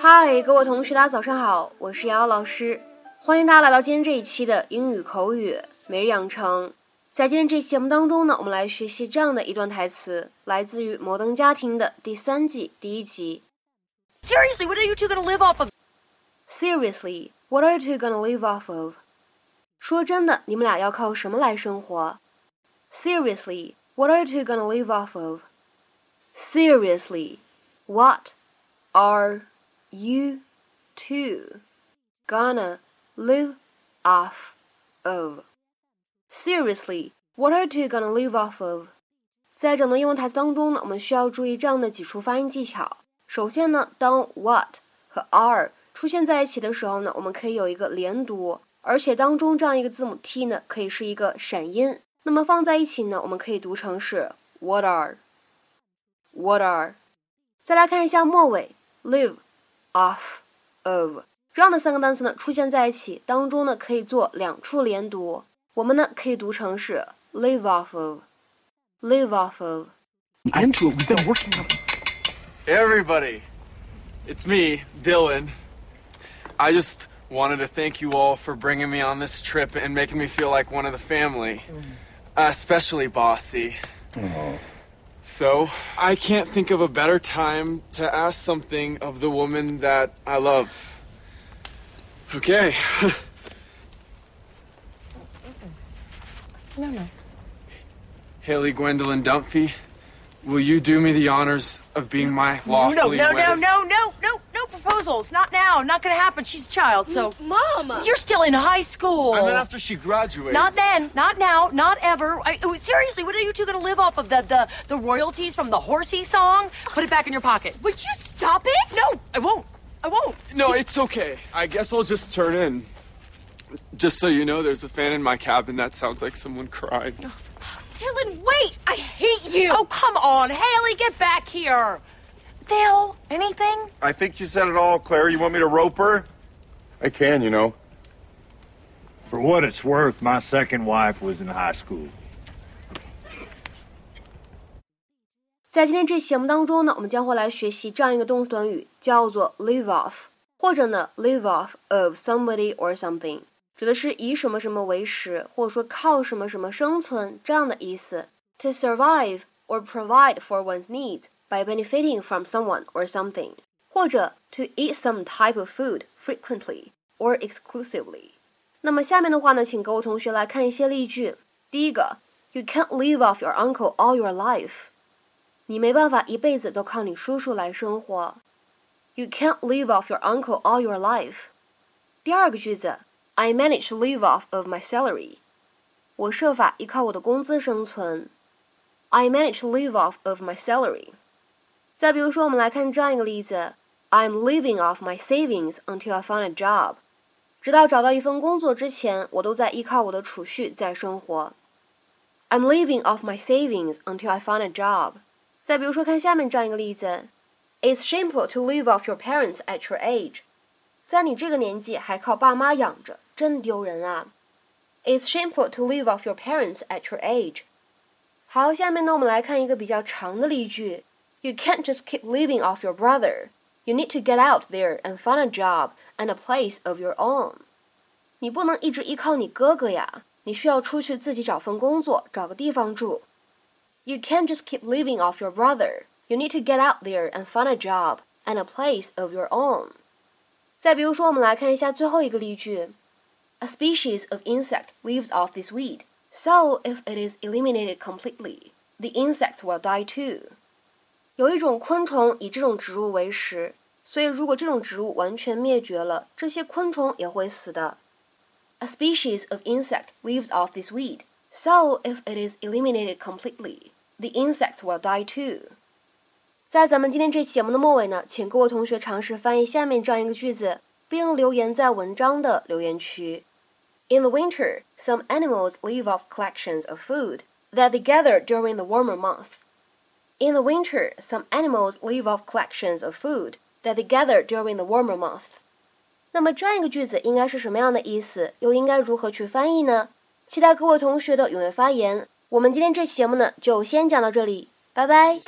嗨，各位同学，大家早上好，我是瑶瑶老师，欢迎大家来到今天这一期的英语口语每日养成。在今天这期节目当中呢，我们来学习这样的一段台词，来自于《摩登家庭》的第三季第一集。Seriously, what are you two gonna live off of? Seriously, what are you two gonna live off of? 说真的，你们俩要靠什么来生活？Seriously, what are you two gonna live off of? Seriously, what are you two gonna live off of? Seriously, what are you two gonna live off of? 在整段英文台词当中呢，我们需要注意这样的几处发音技巧。首先呢，当 what 和 are 出现在一起的时候呢，我们可以有一个连读，而且当中这样一个字母 t 呢，可以是一个闪音。 那么放在一起呢，我们可以读成是 what are，what are。再来看一下末尾 live off of 这样的三个单词呢，出现在一起当中呢，可以做两处连读。我们呢可以读成是 live off of，live off of。 Into it. We've been working on Hey, everybody. It's me, Dylan. I just wanted to thank you all for bringing me on this trip and making me feel like one of the family, uh, especially Bossy. So, I can't think of a better time to ask something of the woman that I love. Okay. No, no. Haley Gwendolyn Dunphy, will you do me the honors of being my No, lawfully no, no, wedded- no, no, no, no proposals. Not now. Not gonna happen. She's a child, so. Mama. You're still in high school. I meant after she graduates. Not then, not now, not ever. I, oh, seriously, what are you two gonna live off of? The, the the royalties from the horsey song? Put it back in your pocket. Would you stop it? No, I won't. I won't. No, it's okay. I guess I'll just turn in. Just so you know, there's a fan in my cabin that sounds like someone crying. Dylan, wait! I hate you! Oh, come on, Haley, get back here. Phil, anything? I think you said it all, Claire. You want me to rope her? I can, you know. For what it's worth, my second wife was in high school. 在今天这期节目当中呢，我们将会来学习这样一个动词短语，叫做 live off，或者呢 live off of somebody or something，指的是以什么什么为食，或者说靠什么什么生存这样的意思。To survive or provide for one's needs by benefiting from someone or something，或者 to eat some type of food frequently or exclusively。那么下面的话呢，请各位同学来看一些例句。第一个，You can't live off your uncle all your life。你没办法一辈子都靠你叔叔来生活。You can't live off your uncle all your life。第二个句子，I manage to live off of my salary。我设法依靠我的工资生存。I manage to live off of my salary。 再比如说，我们来看这样一个例子：I'm living off my savings until I find a job。直到找到一份工作之前，我都在依靠我的储蓄在生活。I'm living off my savings until I find a job。再比如说，看下面这样一个例子：It's shameful to live off your parents at your age。在你这个年纪还靠爸妈养着，真丢人啊！It's shameful to live off your parents at your age。好，下面呢，我们来看一个比较长的例句 ：You can't just keep living off your brother. You need to get out there and find a job and a place of your own。你不能一直依靠你哥哥呀，你需要出去自己找份工作，找个地方住。You can't just keep living off your brother. You need to get out there and find a job and a place of your own. 再比如说，我们来看一下最后一个例句：A species of insect lives off this weed, so if it is eliminated completely, the insects will die too. 有一种昆虫以这种植物为食，所以如果这种植物完全灭绝了，这些昆虫也会死的。A species of insect lives off this weed, so if it is eliminated completely, the insects will die too. 在咱们今天这期节目的末尾呢，请各位同学尝试翻译下面这样一个句子，并留言在文章的留言区。In the winter, some animals live off collections of food that they gather during the warmer month. In the winter, some animals live off collections of food that they gather during the warmer month. 那么这样一个句子应该是什么样的意思？又应该如何去翻译呢？期待各位同学的踊跃发言。我们今天这期节目呢，就先讲到这里。拜拜。